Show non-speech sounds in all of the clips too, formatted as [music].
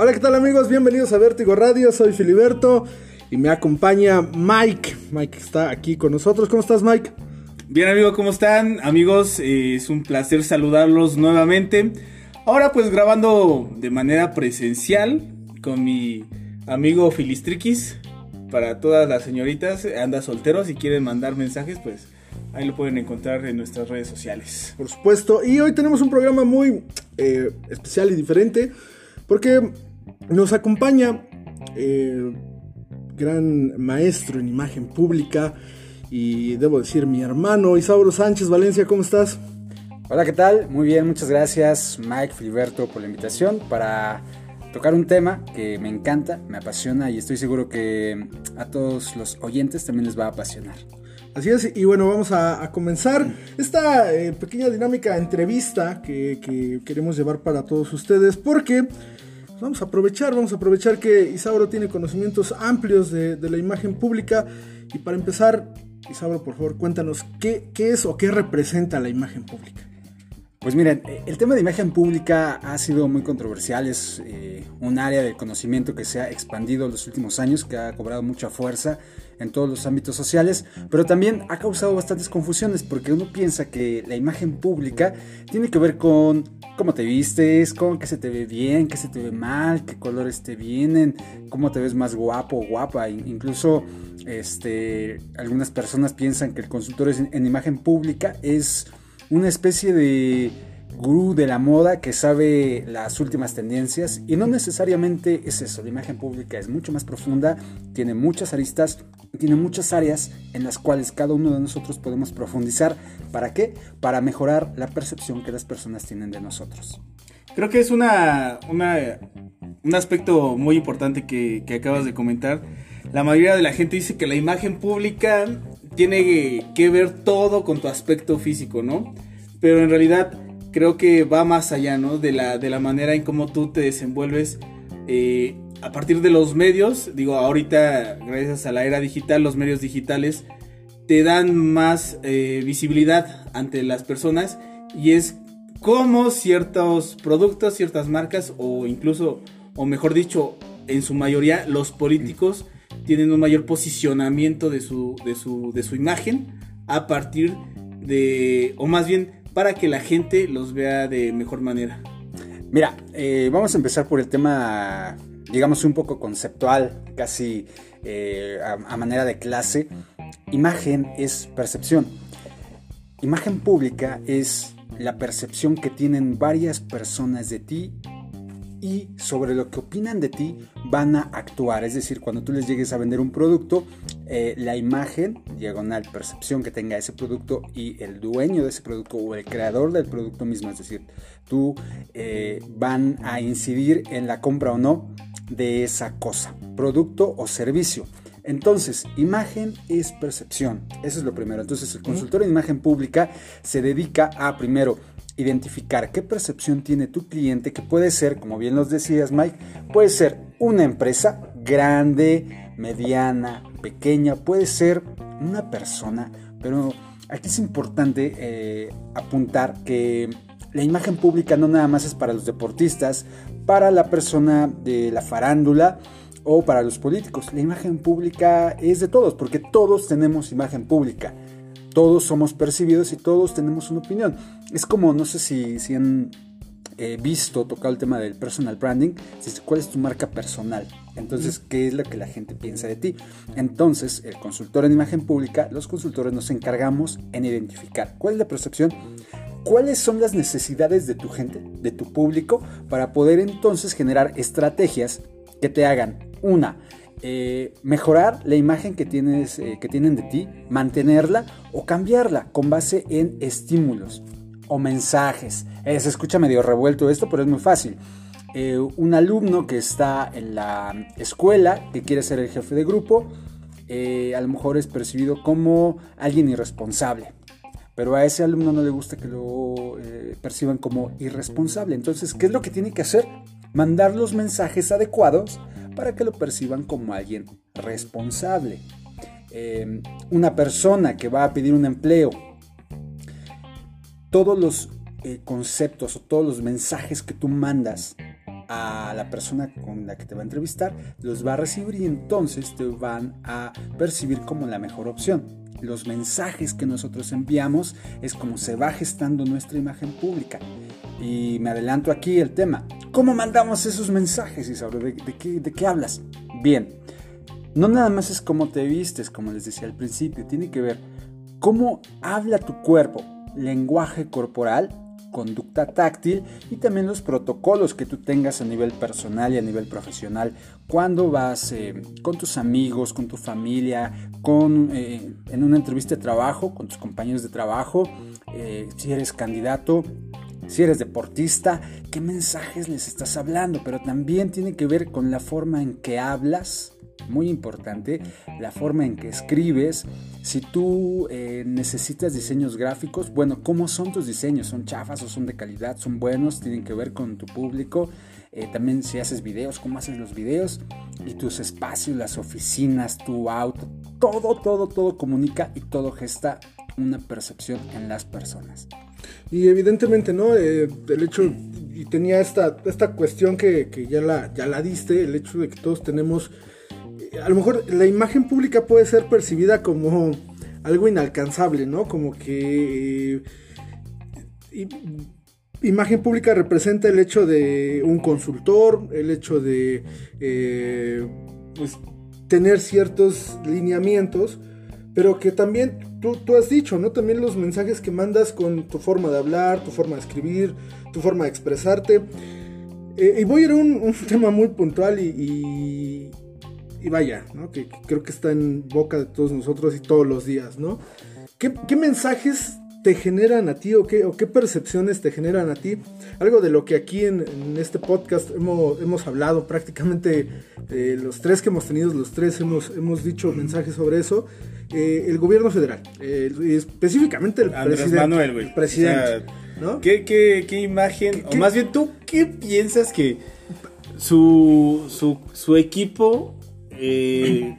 Hola, ¿qué tal amigos? Bienvenidos a Vértigo Radio, soy Filiberto y me acompaña Mike. Mike está aquí con nosotros. ¿Cómo estás, Mike? Bien, amigo, ¿cómo están? Amigos, eh, es un placer saludarlos nuevamente. Ahora pues grabando de manera presencial con mi amigo Filistriquis. Para todas las señoritas, anda soltero, si quieren mandar mensajes, pues ahí lo pueden encontrar en nuestras redes sociales. Por supuesto. Y hoy tenemos un programa muy eh, especial y diferente porque nos acompaña eh, gran maestro en imagen pública y debo decir mi hermano Isauro Sánchez Valencia, ¿cómo estás? Hola, ¿qué tal? Muy bien, muchas gracias Mike Filiberto por la invitación para tocar un tema que me encanta, me apasiona y estoy seguro que a todos los oyentes también les va a apasionar. Así es, y bueno, vamos a, comenzar esta eh, pequeña dinámica entrevista que, que, queremos llevar para todos ustedes porque vamos a aprovechar, vamos a aprovechar que Isauro tiene conocimientos amplios de, la imagen pública y para empezar, Isauro, por favor, cuéntanos qué es o qué representa la imagen pública. Pues miren, el tema de imagen pública ha sido muy controversial, es eh, un área de conocimiento que se ha expandido en los últimos años, que ha cobrado mucha fuerza en todos los ámbitos sociales, pero también ha causado bastantes confusiones porque uno piensa que la imagen pública tiene que ver con cómo te vistes, con qué se te ve bien, qué se te ve mal, qué colores te vienen, cómo te ves más guapo o guapa, incluso este, algunas personas piensan que el consultor en imagen pública es una especie de gurú de la moda que sabe las últimas tendencias y no necesariamente es eso, la imagen pública es mucho más profunda, tiene muchas aristas, tiene muchas áreas en las cuales cada uno de nosotros podemos profundizar. ¿Para qué? Para mejorar la percepción que las personas tienen de nosotros. Creo que es una, un aspecto muy importante que, que acabas de comentar. La mayoría de la gente dice que la imagen pública tiene que ver todo con tu aspecto físico, ¿no? Pero en realidad creo que va más allá, ¿no? De la, de la manera en cómo tú te desenvuelves eh, a partir de los medios. Digo, ahorita, gracias a la era digital, los medios digitales te dan más eh, visibilidad ante las personas y es como ciertos productos, ciertas marcas o incluso, o mejor dicho, en su mayoría los políticos tienen un mayor posicionamiento de su, de su, de su imagen a partir de, o más bien para que la gente los vea de mejor manera. Mira, eh, vamos a empezar por el tema, digamos, un poco conceptual, casi eh, a manera de clase. Imagen es percepción. Imagen pública es la percepción que tienen varias personas de ti y sobre lo que opinan de ti van a actuar. Es decir, cuando tú les llegues a vender un producto, eh, la imagen, diagonal, percepción que tenga ese producto y el dueño de ese producto o el creador del producto mismo, es decir, tú eh, van a incidir en la compra o no de esa cosa, producto o servicio. Entonces, imagen es percepción. Eso es lo primero. Entonces, el consultor en imagen pública se dedica a, primero, identificar qué percepción tiene tu cliente, que puede ser, como bien nos decías Mike, puede ser una empresa grande, mediana, pequeña, puede ser una persona, pero aquí es importante eh, apuntar que la imagen pública no nada más es para los deportistas, para la persona de la farándula o para los políticos. La imagen pública es de todos, porque todos tenemos imagen pública todos somos percibidos y todos tenemos una opinión. Es como, no sé si, si han eh, visto, tocado el tema del personal branding, cuál es tu marca personal. Entonces, ¿qué es lo que la gente piensa de ti? Entonces, el consultor en imagen pública, los consultores nos encargamos en identificar cuál es la percepción, cuáles son las necesidades de tu gente, de tu público, para poder entonces generar estrategias que te hagan, una, eh, mejorar la imagen que, tienes, eh, que tienen de ti, mantenerla o cambiarla con base en estímulos o mensajes. Eh, se escucha medio revuelto esto, pero es muy fácil. un alumno que está en la escuela, que quiere ser el jefe de grupo, a lo mejor es percibido como alguien irresponsable. Pero a ese alumno no le gusta que lo perciban como irresponsable. Entonces, ¿qué es lo que tiene que hacer? Mandar los mensajes adecuados para que lo perciban como alguien responsable. Em, una persona que va a pedir un empleo, todos los eh, conceptos o todos los mensajes que tú mandas a la persona con la que te va a entrevistar, los va a recibir y entonces te van a percibir como la mejor opción. Los mensajes que nosotros enviamos es como se va gestando nuestra imagen pública. Y me adelanto aquí el tema. ¿Cómo mandamos esos mensajes, Isauro? ¿De, de, qué, ¿De qué hablas? Bien, no nada más es cómo te vistes, como les decía al principio, tiene que ver cómo habla tu cuerpo, lenguaje corporal conducta táctil y también los protocolos que tú tengas a nivel personal y a nivel profesional. Cuando vas eh, con tus amigos, con tu familia, con, eh, en una entrevista de trabajo, con tus compañeros de trabajo, eh, si eres candidato, si eres deportista, qué mensajes les estás hablando, pero también tiene que ver con la forma en que hablas muy importante, la forma en que escribes. Si tú eh, necesitas diseños gráficos, bueno, ¿cómo son tus diseños? ¿Son chafas o son de calidad? ¿Son buenos? ¿Tienen que ver con tu público? Eh, también si haces videos, ¿cómo haces los videos? Y tus espacios, las oficinas, tu auto, todo, todo, todo comunica y todo gesta una percepción en las personas. Y evidentemente, ¿no? Eh, el hecho, y tenía esta, esta cuestión que, que, ya, la, ya la diste, el hecho de que todos tenemos a lo mejor la imagen pública puede ser percibida como algo inalcanzable, ¿no? Como que eh, imagen pública representa el hecho de un consultor, el hecho de eh, pues, tener ciertos lineamientos, pero que también tú, has dicho, ¿no? También los mensajes que mandas con tu forma de hablar, tu forma de escribir, tu forma de expresarte. Eh, y voy a ir a un, [laughs] tema muy puntual y y vaya, ¿no? Que, creo que está en boca de todos nosotros y todos los días, ¿no? ¿Qué, qué mensajes te generan a ti o qué, o qué, percepciones te generan a ti? Algo de lo que aquí en, en este podcast hemos, hemos hablado, prácticamente eh, los tres que hemos tenido, los tres hemos, hemos dicho mensajes sobre eso. Eh, el gobierno federal, eh, específicamente el Andrés presidente. Manuel, güey. Presidente. O sea, ¿no? ¿qué, qué, qué imagen, ¿Qué- o más bien tú, qué piensas que su, su, su equipo eh,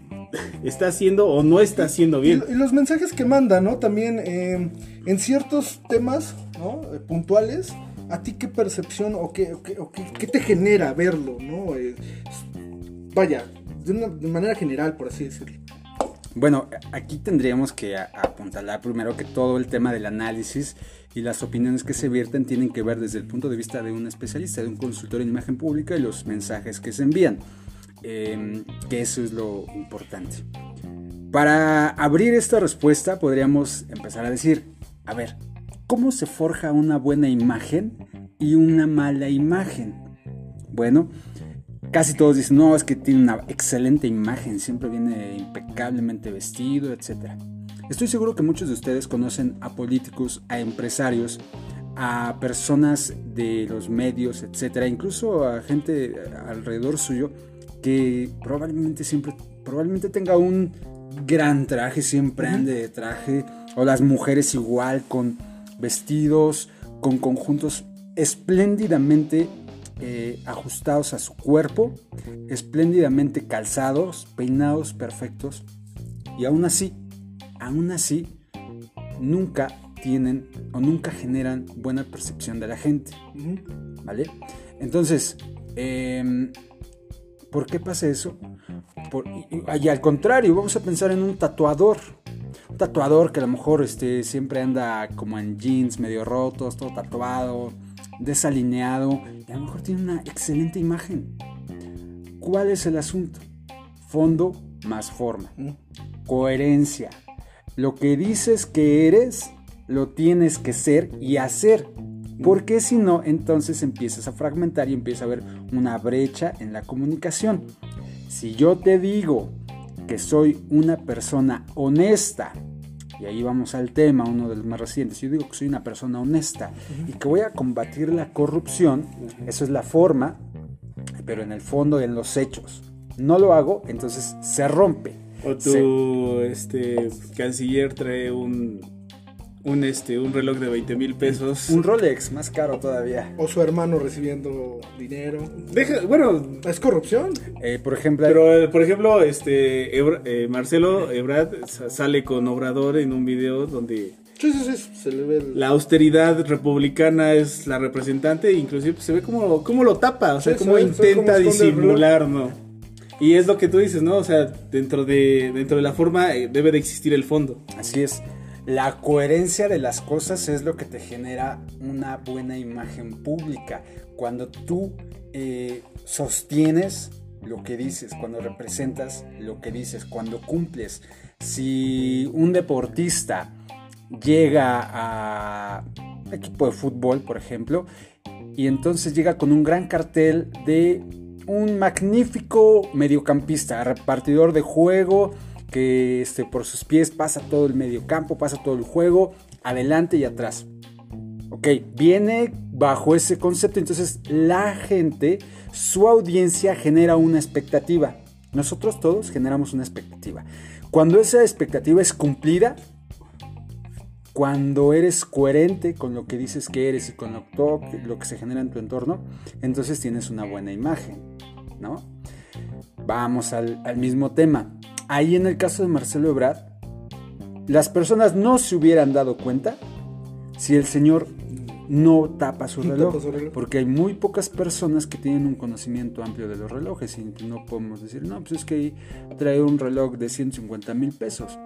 está haciendo o no está haciendo bien? Y, y los mensajes que manda, ¿no? También eh, en ciertos temas, ¿no? Eh, puntuales, ¿a ti qué percepción o qué, o qué, o qué- qué te genera verlo, ¿no? Eh, vaya, de una de manera general, por así decirlo. Bueno, aquí tendríamos que apuntalar primero que todo el tema del análisis y las opiniones que se vierten tienen que ver desde el punto de vista de un especialista, de un consultor en imagen pública y los mensajes que se envían, eh, que eso es lo importante. Para abrir esta respuesta podríamos empezar a decir, a ver, ¿cómo se forja una buena imagen y una mala imagen? Bueno, casi todos dicen, no, es que tiene una excelente imagen, siempre viene impecablemente vestido, etc. Estoy seguro que muchos de ustedes conocen a políticos, a empresarios, a personas de los medios, etc. Incluso a gente alrededor suyo que probablemente siempre, probablemente tenga un gran traje, siempre ande de traje, o las mujeres igual con vestidos, con conjuntos espléndidamente eh, ajustados a su cuerpo, espléndidamente calzados, peinados perfectos, y aún así, aún así, nunca tienen o nunca generan buena percepción de la gente, ¿vale? Entonces, em, ¿por qué pasa eso? Por- y, al contrario, vamos a pensar en un tatuador. Un tatuador que a lo mejor este, siempre anda como en jeans medio rotos, todo tatuado, desalineado, y a lo mejor tiene una excelente imagen. ¿Cuál es el asunto? Fondo más forma. Coherencia. Lo que dices que eres, lo tienes que ser y hacer. Porque si no, entonces empiezas a fragmentar y empieza a haber una brecha en la comunicación. Si yo te digo que soy una persona honesta, y ahí vamos al tema, uno de los más recientes, yo digo que soy una persona honesta y que voy a combatir la corrupción, eso es la forma, pero en el fondo, en los hechos. No lo hago, entonces se rompe. O tu este, canciller trae un, un, este, un reloj de 20 mil pesos. Un Rolex, más caro todavía. O su hermano recibiendo dinero. Deja, bueno, ¿Es corrupción? Eh, por ejemplo, pero eh, por ejemplo, este Ebra- eh, Marcelo Ebrard sa- sale con Obrador en un video donde Sí, sí, sí, se le ve el... La austeridad republicana es la representante, inclusive pues, se ve como, como lo tapa, o sea, intenta cómo el disimular, ¿no? Y es lo que tú dices, ¿no? O sea, dentro de, dentro de la forma eh, debe de existir el fondo. Así es. La coherencia de las cosas es lo que te genera una buena imagen pública. Cuando tú eh, sostienes lo que dices, cuando representas lo que dices, cuando cumples. Si un deportista llega a equipo de fútbol, por ejemplo, y entonces llega con un gran cartel de un magnífico mediocampista, repartidor de juego, que este, por sus pies pasa todo el mediocampo, pasa todo el juego, adelante y atrás. Ok, viene bajo ese concepto, entonces la gente, su audiencia genera una expectativa. Nosotros todos generamos una expectativa. Cuando esa expectativa es cumplida, cuando eres coherente con lo que dices que eres y con lo, lo que se genera en tu entorno, entonces tienes una buena imagen, ¿no? Vamos al mismo tema. Ahí en el caso de Marcelo Ebrard, las personas no se hubieran dado cuenta si el señor no tapa su reloj, tapa su reloj. porque hay muy pocas personas que tienen un conocimiento amplio de los relojes y no podemos decir, no, pues es que ahí trae un reloj de 150 mil pesos.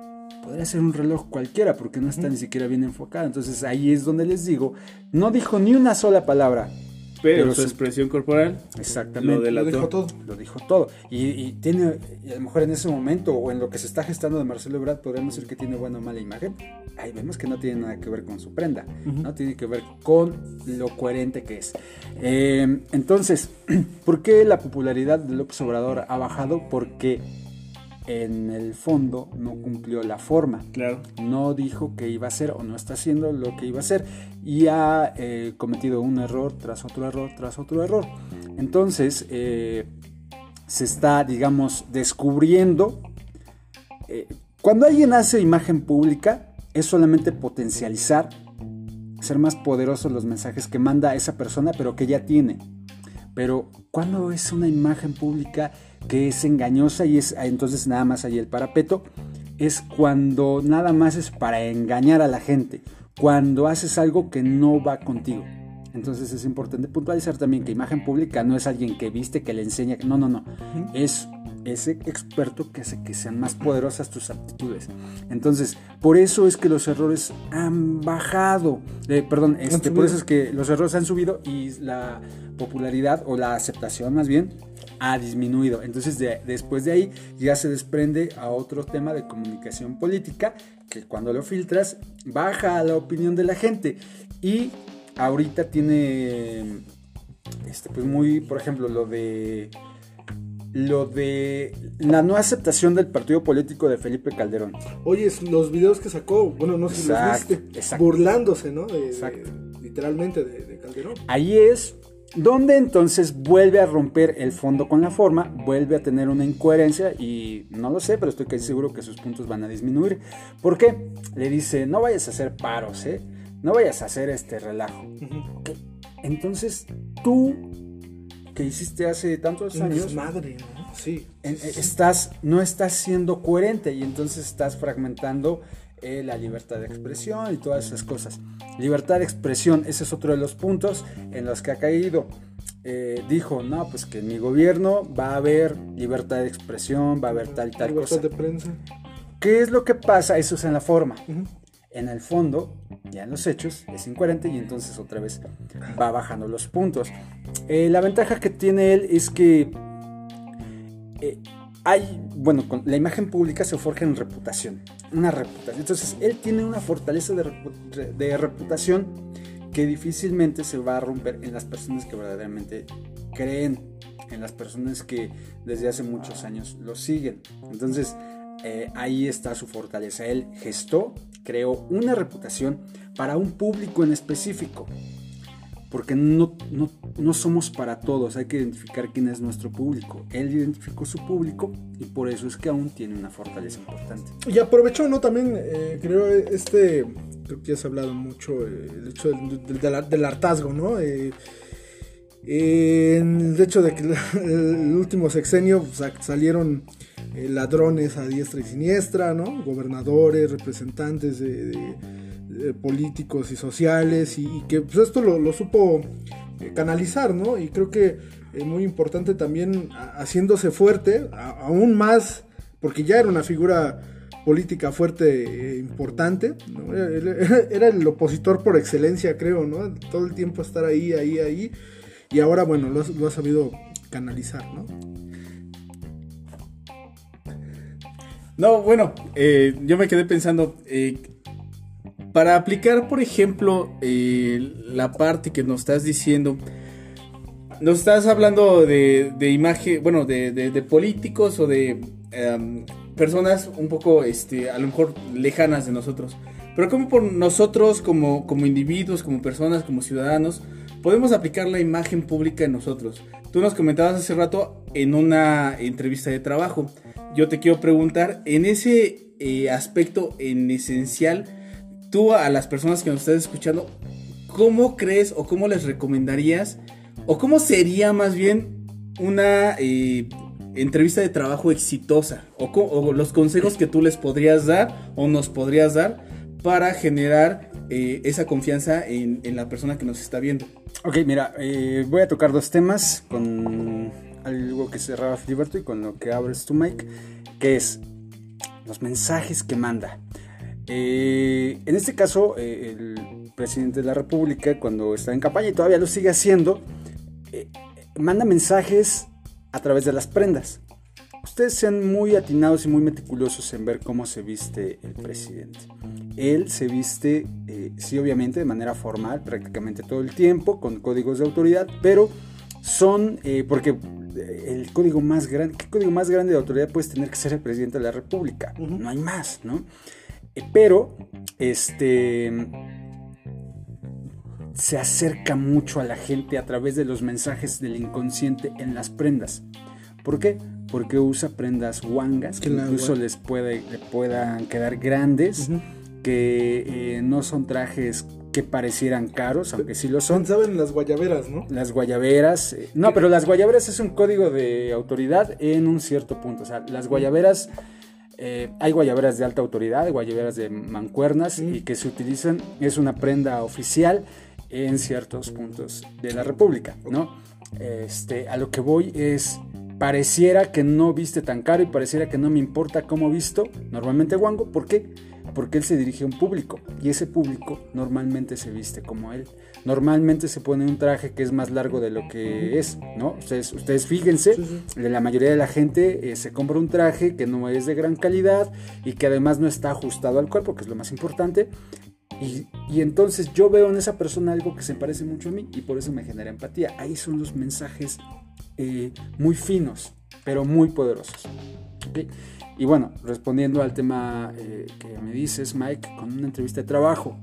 Podría ser un reloj cualquiera porque no está ni siquiera bien enfocado. Entonces ahí es donde les digo, no dijo ni una sola palabra. Pero, Pero su expresión corporal Exactamente. lo delató. Lo dijo todo. Lo dijo todo. Y, y tiene, y a lo mejor en ese momento o en lo que se está gestando de Marcelo Ebrard, podríamos decir que tiene buena o mala imagen. Ahí vemos que no tiene nada que ver con su prenda, no tiene que ver con lo coherente que es. Eh, entonces, [clears throat] ¿por qué la popularidad de López Obrador ha bajado? Porque en el fondo no cumplió la forma Claro. no dijo que iba a hacer o no está haciendo lo que iba a hacer y ha eh, cometido un error tras otro error tras otro error. Entonces eh, se está, digamos, descubriendo. eh, cuando alguien hace imagen pública es solamente potencializar, ser más poderosos los mensajes que manda esa persona, pero que ya tiene. Pero cuando es una imagen pública que es engañosa y es entonces nada más ahí el parapeto, es cuando nada más es para engañar a la gente, cuando haces algo que no va contigo. Entonces es importante puntualizar también que imagen pública no es alguien que viste, que le enseña, no, no, no, es ese experto que hace que sean más poderosas tus aptitudes. Entonces, por eso es que los errores han bajado, Eh, perdón, este, por eso es que los errores han subido y la popularidad o la aceptación más bien ha disminuido. Entonces de- después de ahí ya se desprende a otro tema de comunicación política que cuando lo filtras baja la opinión de la gente y ahorita tiene este pues muy por ejemplo lo de lo de la no aceptación del partido político de Felipe Calderón. Oye, los videos que sacó, bueno, no sé si los viste, exacto. burlándose, ¿no? De, de- Exacto. literalmente de, de Calderón. Ahí es donde entonces vuelve a romper el fondo con la forma, vuelve a tener una incoherencia y no lo sé, pero estoy casi seguro que sus puntos van a disminuir. ¿Por qué? Le dice, no vayas a hacer paros, ¿eh? No vayas a hacer este relajo. Ok. Entonces, tú, que hiciste hace tantos años, desmadre, ¿no? Sí. en- estás, no estás siendo coherente y entonces estás fragmentando eh, la libertad de expresión y todas esas cosas. Libertad de expresión, ese es otro de los puntos en los que ha caído. Eh, dijo, no, pues que en mi gobierno va a haber libertad de expresión, va a haber tal y tal Libertad cosa. de prensa. ¿Qué es lo que pasa? Eso es en la forma. En el fondo, ya en los hechos, es incoherente y entonces otra vez va bajando los puntos. Eh, la ventaja que tiene él es que eh, hay, bueno, con la imagen pública se forja en reputación, una reputación. Entonces, él tiene una fortaleza de, repu- de reputación que difícilmente se va a romper en las personas que verdaderamente creen, en las personas que desde hace muchos años lo siguen. Entonces, eh, ahí está su fortaleza. Él gestó, creó una reputación para un público en específico. Porque no, no, no somos para todos, hay que identificar quién es nuestro público. Él identificó su público y por eso es que aún tiene una fortaleza importante. Y aprovechó, ¿no? También eh, creo este, creo que ya se ha hablado mucho, eh, hecho del, del- hartazgo, ¿no? Eh, el hecho de que [laughs] el último sexenio sa- salieron eh, ladrones a diestra y siniestra, ¿no? Gobernadores, representantes de, eh, políticos y sociales y, que pues, esto lo, supo eh, canalizar, ¿no? Y creo que es muy importante también haciéndose fuerte, aún más, porque ya era una figura política fuerte e importante, [laughs] era, el opositor por excelencia, creo, ¿no? Todo el tiempo estar ahí, ahí, ahí, y ahora, bueno, lo, ha sabido canalizar, ¿no? No, bueno, eh, yo me quedé pensando, eh, para aplicar, por ejemplo, eh, la parte que nos estás diciendo, nos estás hablando de, imagen, bueno, de, políticos o de em, personas un poco, este, a lo mejor lejanas de nosotros. Pero como por nosotros, como, como individuos, como personas, como ciudadanos, podemos aplicar la imagen pública en nosotros. Tú nos comentabas hace rato en una entrevista de trabajo. Yo te quiero preguntar, en ese eh, aspecto en esencial, tú a las personas que nos estás escuchando, ¿cómo crees o cómo les recomendarías o cómo sería más bien una eh, entrevista de trabajo exitosa o, los consejos que tú les podrías dar o nos podrías dar para generar eh, esa confianza en, la persona que nos está viendo. Ok, mira, voy a tocar dos temas con algo que cerraba Filiberto y con lo que abres tu mic, que es los mensajes que manda. Eh, en este caso, el presidente de la República, cuando está en campaña y todavía lo sigue haciendo, manda mensajes a través de las prendas. Ustedes sean muy atinados y muy meticulosos en ver cómo se viste el presidente. Él se viste, eh, sí, obviamente, de manera formal, prácticamente todo el tiempo, con códigos de autoridad, pero son, eh, porque eh, el código más grande, ¿qué código más grande de autoridad puedes tener que ser el presidente de la República? No hay más, ¿no? pero, este se acerca mucho a la gente a través de los mensajes del inconsciente en las prendas. ¿Por qué? Porque usa prendas wangas que incluso les puede, le puedan quedar grandes, que eh, no son trajes que parecieran caros, aunque sí lo son. Saben las guayaberas, ¿no? Las guayaberas. Eh, no, pero las guayaberas es un código de autoridad en un cierto punto. O sea, las guayaberas. Eh, hay guayaberas de alta autoridad, guayaberas de mancuernas y que se utilizan, es una prenda oficial en ciertos puntos de la República, ¿no? Este, a lo que voy es, pareciera que no viste tan caro y pareciera que no me importa cómo visto normalmente Wango, ¿por qué? Porque él se dirige a un público y ese público normalmente se viste como él. Normalmente se pone un traje que es más largo de lo que es, ¿no? Ustedes, ustedes fíjense, la mayoría de la gente eh, se compra un traje que no es de gran calidad y que además no está ajustado al cuerpo, que es lo más importante, y, entonces yo veo en esa persona algo que se parece mucho a mí y por eso me genera empatía. Ahí son los mensajes eh, muy finos, pero muy poderosos. Y bueno, respondiendo al tema eh, que me dices, Mike, con una entrevista de trabajo.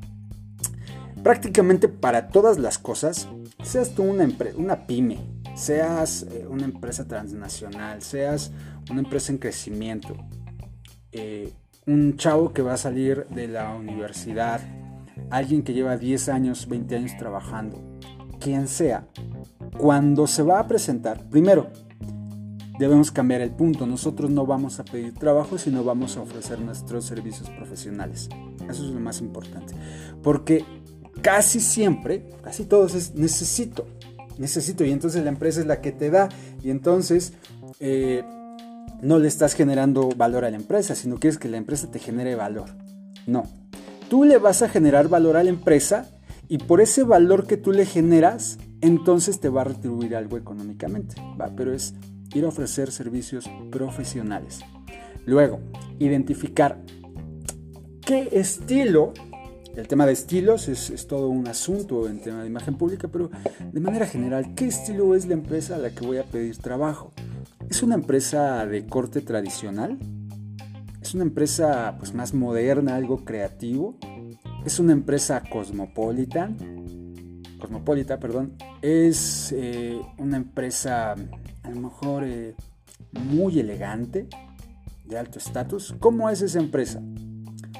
Prácticamente para todas las cosas, seas tú una, una pyme, seas eh, una empresa transnacional, seas una empresa en crecimiento, un chavo que va a salir de la universidad, alguien que lleva 10 años, 20 años trabajando, quien sea, cuando se va a presentar, primero, debemos cambiar el punto. Nosotros no vamos a pedir trabajo, sino vamos a ofrecer nuestros servicios profesionales. Eso es lo más importante. Porque casi siempre, casi todos es necesito, necesito. Y entonces la empresa es la que te da. Y entonces eh, no le estás generando valor a la empresa, sino quieres que la empresa te genere valor. No, tú le vas a generar valor a la empresa y por ese valor que tú le generas, entonces te va a retribuir algo económicamente, ¿va? Pero es ir a ofrecer servicios profesionales. Luego, identificar qué estilo, el tema de estilos es, todo un asunto en tema de imagen pública, pero de manera general, ¿qué estilo es la empresa a la que voy a pedir trabajo? ¿Es una empresa de corte tradicional? Es una empresa pues, más moderna, algo creativo. Es una empresa cosmopolita. Cosmopolita, perdón. Es eh, una empresa a lo mejor eh, muy elegante, de alto estatus. ¿Cómo es esa empresa?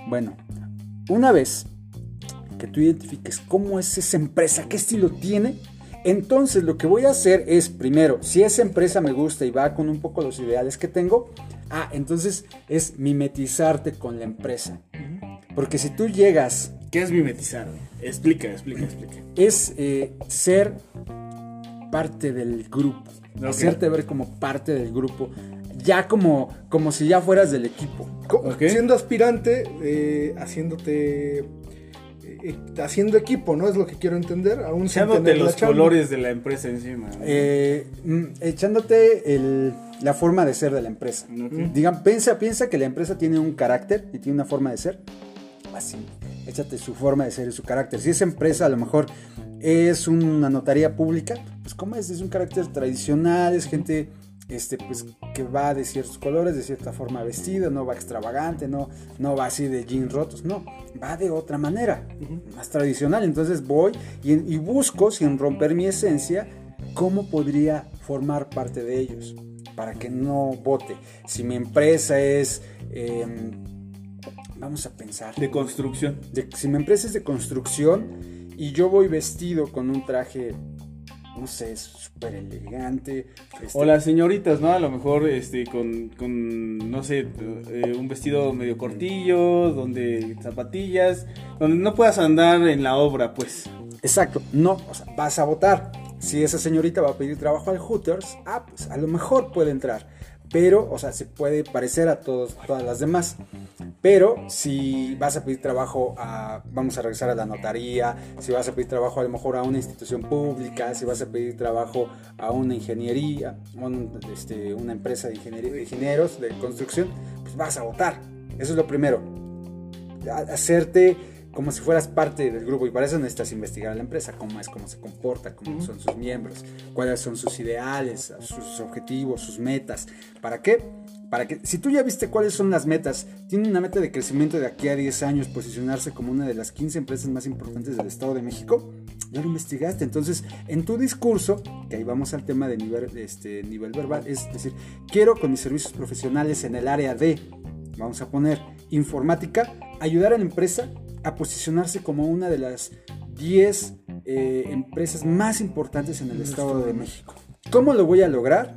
Bueno, una vez que tú identifiques cómo es esa empresa, qué estilo tiene, entonces lo que voy a hacer es, primero, si esa empresa me gusta y va con un poco los ideales que tengo, Ah, entonces es mimetizarte con la empresa. Porque si tú llegas ¿Qué es mimetizar? Explica, explica, explica. Es eh, ser parte del grupo. Hacerte ver como parte del grupo. Ya como, como si ya fueras del equipo. Siendo aspirante, eh, haciéndote. eh, eh, haciendo equipo, ¿no? Es lo que quiero entender. Aún Echándote los chamba. colores de la empresa encima. ¿no? Eh, mm, echándote el- la forma de ser de la empresa. Digan, piensa, piensa que la empresa tiene un carácter y tiene una forma de ser. Así, échate su forma de ser y su carácter. Si esa empresa a lo mejor es una notaría pública, pues como es, es un carácter tradicional, es gente este, pues, que va de ciertos colores, de cierta forma vestida, no va extravagante, no, no va así de jeans rotos, no, va de otra manera, más tradicional. Entonces voy y, y busco, sin romper mi esencia, cómo podría formar parte de ellos para que no vote. Si mi empresa es, em, vamos a pensar, De construcción. de- si mi empresa es de construcción y yo voy vestido con un traje, no sé, súper elegante. este, O las señoritas, ¿no? A lo mejor este, con, con no sé, eh, un vestido medio cortillo, donde zapatillas, donde no puedas andar en la obra, pues. Exacto, no, o sea, vas a votar. Si esa señorita va a pedir trabajo al Hooters, ah, pues a lo mejor puede entrar. Pero, o sea, se puede parecer a todos, todas las demás. Pero si vas a pedir trabajo a, vamos a regresar a la notaría, si vas a pedir trabajo a lo mejor a una institución pública, si vas a pedir trabajo a una ingeniería, este, una empresa de, de ingenieros de construcción, pues vas a votar. Eso es lo primero. Hacerte como si fueras parte del grupo y para eso necesitas investigar a la empresa, cómo es, cómo se comporta, cómo son sus miembros, cuáles son sus ideales, sus objetivos, sus metas. ¿Para qué? Para que si tú ya viste cuáles son las metas, tiene una meta de crecimiento de aquí a 10 años, posicionarse como una de las 15 empresas más importantes del Estado de México, ya lo investigaste. Entonces, en tu discurso, que ahí vamos al tema de nivel, este, nivel verbal, es decir, quiero con mis servicios profesionales en el área de, vamos a poner, informática, ayudar a la empresa a posicionarse como una de las 10 eh, empresas más importantes en el Estado de México. ¿Cómo lo voy a lograr?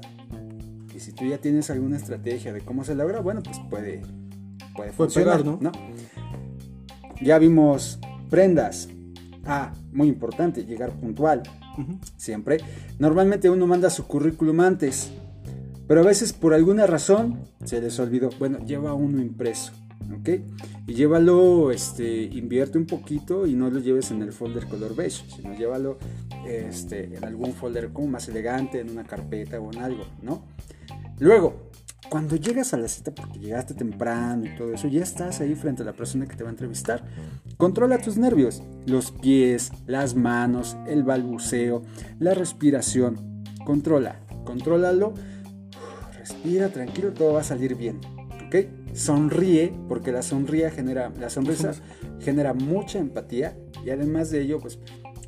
Y si tú ya tienes alguna estrategia de cómo se logra, bueno, pues puede, puede funcionar, ¿no? Ya vimos prendas. Ah, muy importante, llegar puntual. Siempre. Normalmente uno manda su currículum antes. Pero a veces por alguna razón se les olvidó. Bueno, lleva uno impreso. ¿Ok? Y llévalo, este, invierte un poquito y no lo lleves en el folder color beige, sino llévalo este, en algún folder como más elegante, en una carpeta o en algo, ¿no? Luego, cuando llegas a la cita, porque llegaste temprano y todo eso, ya estás ahí frente a la persona que te va a entrevistar. Controla tus nervios, los pies, las manos, el balbuceo, la respiración. Controla, contrólalo. Respira tranquilo, todo va a salir bien. ¿Ok? Sonríe, porque la sonrisa genera, la sonrisa genera mucha empatía y además de ello, pues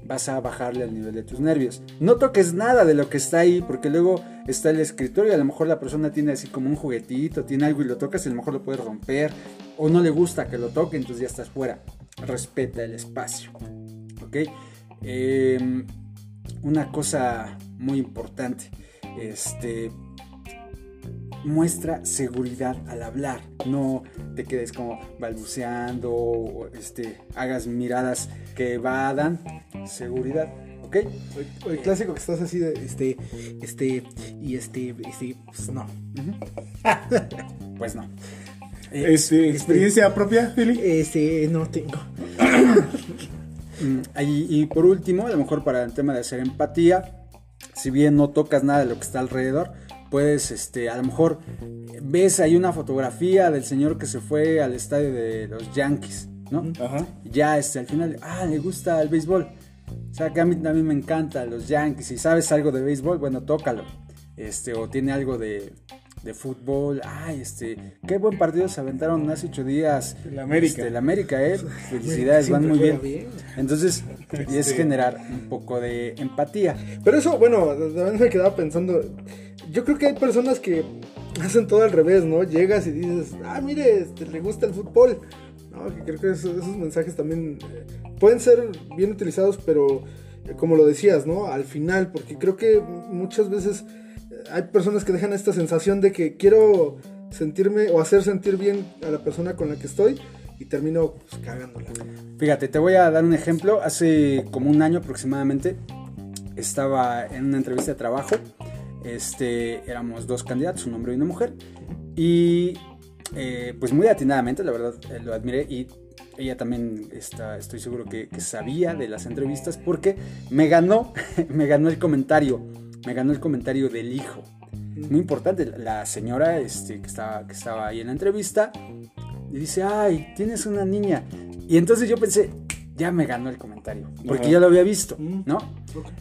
vas a bajarle al nivel de tus nervios. No toques nada de lo que está ahí, porque luego está el escritorio y a lo mejor la persona tiene así como un juguetito, tiene algo y lo tocas y a lo mejor lo puedes romper, o no le gusta que lo toque, entonces ya estás fuera. Respeta el espacio. ¿Ok? Eh, una cosa muy importante, este, muestra seguridad al hablar. No te quedes como balbuceando o este, hagas miradas que evadan seguridad. ¿Ok? O el clásico que estás así de este, este, y este, este, pues no. Pues no. [laughs] Este, ¿Experiencia propia, Fili? Este, no tengo. [coughs] Mm, Y, y por último, a lo mejor para el tema de hacer empatía, si bien no tocas nada de lo que está alrededor, puedes, este, a lo mejor ves ahí una fotografía del señor que se fue al estadio de los Yankees, ¿no? Ajá. ya este, al final, ah, le gusta el béisbol. O sea, que a mí también me encantan los Yankees. Si sabes algo de béisbol, bueno, tócalo. Este, o tiene algo de, de fútbol. Ay, este, qué buen partido se aventaron hace ocho días. El América. Este, el América, eh. Felicidades, van muy bien. bien. Entonces, y es Este- generar un poco de empatía. Pero eso, bueno, también me quedaba pensando. Yo creo que hay personas que hacen todo al revés, ¿no? Llegas y dices, ah, mire, este, le gusta el fútbol. No, que creo que eso- esos mensajes también eh, pueden ser bien utilizados, pero eh, como lo decías, ¿no? Al final, porque creo que muchas veces hay personas que dejan esta sensación de que quiero sentirme o hacer sentir bien a la persona con la que estoy y termino pues, cagándola. Fíjate, te voy a dar un ejemplo. Hace como un año aproximadamente estaba en una entrevista de trabajo. Este, éramos dos candidatos, un hombre y una mujer. Y eh, pues muy atinadamente, la verdad, eh, lo admiré. Y ella también está, estoy seguro que, que sabía de las entrevistas porque me ganó, [laughs] me ganó el comentario. Me ganó el comentario del hijo. Muy importante, la señora este, que, estaba, que estaba ahí en la entrevista y dice, ay, tienes una niña. Y entonces yo pensé, ya me ganó el comentario, porque Ajá. ya lo había visto, Mm. ¿no?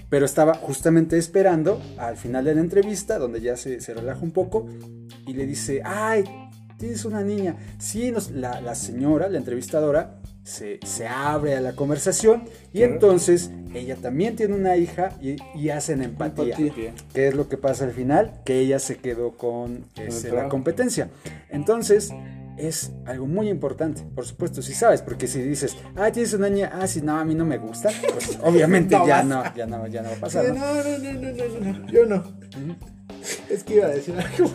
Pero estaba justamente esperando al final de la entrevista, donde ya se, se relaja un poco, y le dice, ay, tienes una niña. Sí, nos- la, la señora, la entrevistadora, se, se abre a la conversación, y entonces ella también tiene una hija y, y hacen empatía. Empatía. ¿Qué es lo que pasa al final? Que ella se quedó con este, la competencia. Entonces, es algo muy importante, por supuesto, si sabes, porque si dices, ah, tienes una niña, ah, si no, a mí no me gusta, pues [laughs] obviamente [laughs] No ya, no, ya, no, ya no va a pasar. no, ¿no? no, no, no, no, no, no, yo no. Es que iba a decir algo,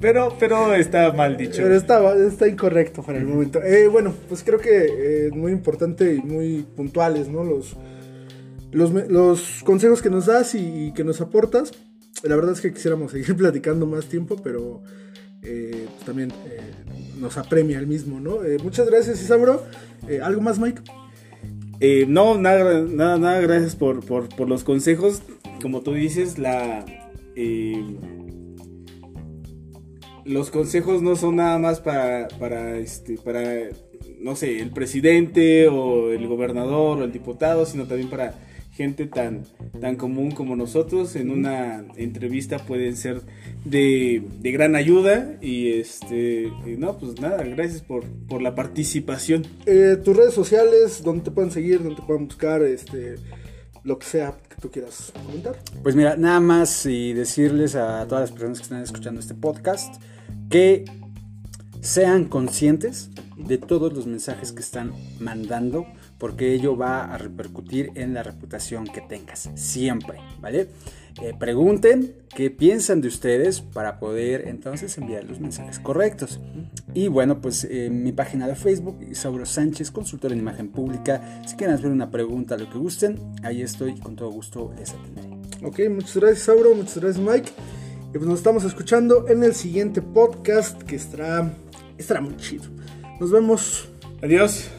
Pero, pero está mal dicho. pero está, está incorrecto para el momento. Eh, bueno, pues creo que es muy importante y muy puntuales, ¿no? Los, los, los consejos que nos das y, y que nos aportas. La verdad es que quisiéramos [laughs] seguir platicando más tiempo, pero eh, pues también eh, nos apremia el mismo, ¿no? Eh, muchas gracias, Isauro. Eh, ¿Algo más, Mike? Eh, no, nada, nada, nada, gracias por, por, por los consejos. Como tú dices, la eh, los consejos no son nada más para, para, este, para, no sé, el presidente o el gobernador o el diputado, sino también para gente tan, tan común como nosotros. En una entrevista pueden ser de, de gran ayuda y este, y no, pues nada, gracias por, por la participación. Eh, tus redes sociales, donde te pueden seguir, donde te pueden buscar, este, lo que sea que tú quieras comentar. Pues mira, nada más y decirles a todas las personas que están escuchando este podcast que sean conscientes de todos los mensajes que están mandando, porque ello va a repercutir en la reputación que tengas, siempre, ¿vale? Eh, pregunten qué piensan de ustedes para poder entonces enviar los mensajes correctos. Y bueno, pues en mi página de Facebook, Isauro Sánchez, consultor en imagen pública, si quieren hacer una pregunta, lo que gusten, ahí estoy y con todo gusto les atenderé. Ok, muchas gracias, Sauro, muchas gracias, Mike. Y pues nos estamos escuchando en el siguiente podcast que estará, estará muy chido. Nos vemos. Adiós.